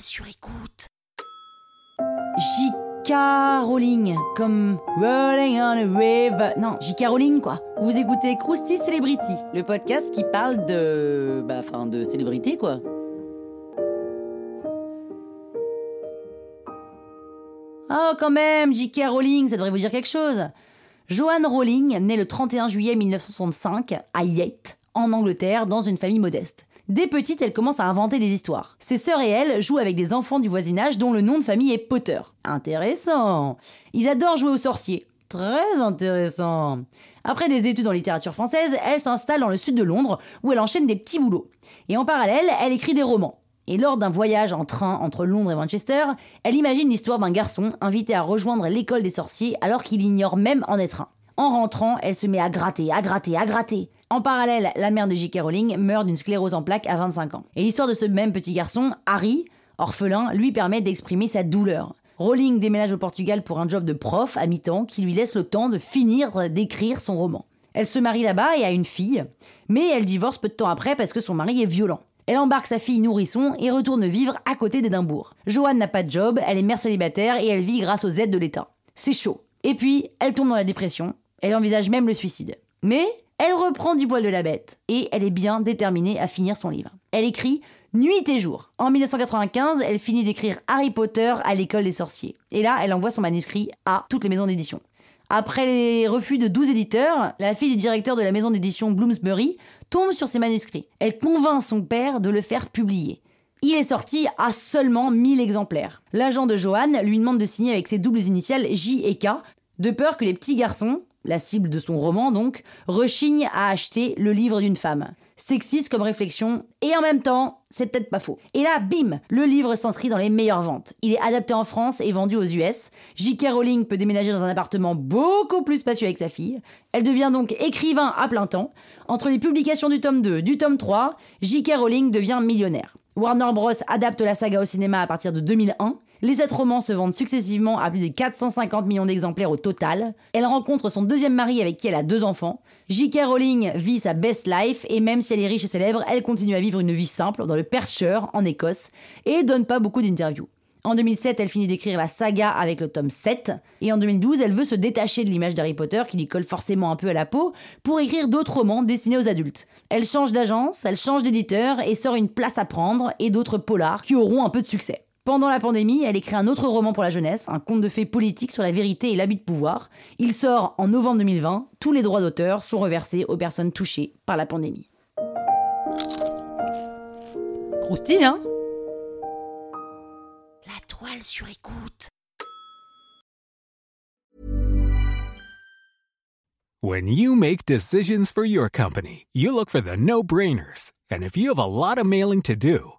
sur écoute. J.K. Rowling, comme Rolling on a River. Non, J.K. Rowling, quoi. Vous écoutez Krusty Celebrity, le podcast qui parle de. Bah, enfin, de célébrité, quoi. Oh, quand même, J.K. Rowling, ça devrait vous dire quelque chose. Joanne Rowling, née le 31 juillet 1965 à Yate, en Angleterre, dans une famille modeste. Dès petite, elle commence à inventer des histoires. Ses sœurs et elle jouent avec des enfants du voisinage dont le nom de famille est Potter. Intéressant. Ils adorent jouer aux sorciers. Très intéressant. Après des études en littérature française, elle s'installe dans le sud de Londres où elle enchaîne des petits boulots. Et en parallèle, elle écrit des romans. Et lors d'un voyage en train entre Londres et Manchester, elle imagine l'histoire d'un garçon invité à rejoindre l'école des sorciers alors qu'il ignore même en être un. En rentrant, elle se met à gratter, à gratter, à gratter. En parallèle, la mère de J.K. Rowling meurt d'une sclérose en plaques à 25 ans. Et l'histoire de ce même petit garçon, Harry, orphelin, lui permet d'exprimer sa douleur. Rowling déménage au Portugal pour un job de prof à mi-temps qui lui laisse le temps de finir d'écrire son roman. Elle se marie là-bas et a une fille, mais elle divorce peu de temps après parce que son mari est violent. Elle embarque sa fille nourrisson et retourne vivre à côté d'Édimbourg. Joanne n'a pas de job, elle est mère célibataire et elle vit grâce aux aides de l'État. C'est chaud. Et puis, elle tombe dans la dépression, elle envisage même le suicide. Mais elle reprend du poil de la bête et elle est bien déterminée à finir son livre. Elle écrit nuit et jour. En 1995, elle finit d'écrire Harry Potter à l'école des sorciers. Et là, elle envoie son manuscrit à toutes les maisons d'édition. Après les refus de 12 éditeurs, la fille du directeur de la maison d'édition Bloomsbury tombe sur ses manuscrits. Elle convainc son père de le faire publier. Il est sorti à seulement 1000 exemplaires. L'agent de Joanne lui demande de signer avec ses doubles initiales J et K, de peur que les petits garçons, la cible de son roman donc, rechigne à acheter le livre d'une femme. Sexiste comme réflexion, et en même temps, c'est peut-être pas faux. Et là, bim, le livre s'inscrit dans les meilleures ventes. Il est adapté en France et vendu aux US. J.K. Rowling peut déménager dans un appartement beaucoup plus spacieux avec sa fille. Elle devient donc écrivain à plein temps. Entre les publications du tome 2, du tome 3, J.K. Rowling devient millionnaire. Warner Bros. adapte la saga au cinéma à partir de 2001. Les sept romans se vendent successivement à plus de 450 millions d'exemplaires au total. Elle rencontre son deuxième mari avec qui elle a deux enfants. J.K. Rowling vit sa best life et même si elle est riche et célèbre, elle continue à vivre une vie simple dans le Perthshire, en Écosse, et donne pas beaucoup d'interviews. En 2007, elle finit d'écrire la saga avec le tome 7. Et en 2012, elle veut se détacher de l'image d'Harry Potter qui lui colle forcément un peu à la peau pour écrire d'autres romans destinés aux adultes. Elle change d'agence, elle change d'éditeur et sort une place à prendre et d'autres polars qui auront un peu de succès. Pendant la pandémie, elle écrit un autre roman pour la jeunesse, un conte de fées politique sur la vérité et l'abus de pouvoir. Il sort en novembre 2020. Tous les droits d'auteur sont reversés aux personnes touchées par la pandémie. Croustille, hein? La toile sur écoute. When you make decisions for your company, you look for the no-brainers. And if you have a lot of mailing to do,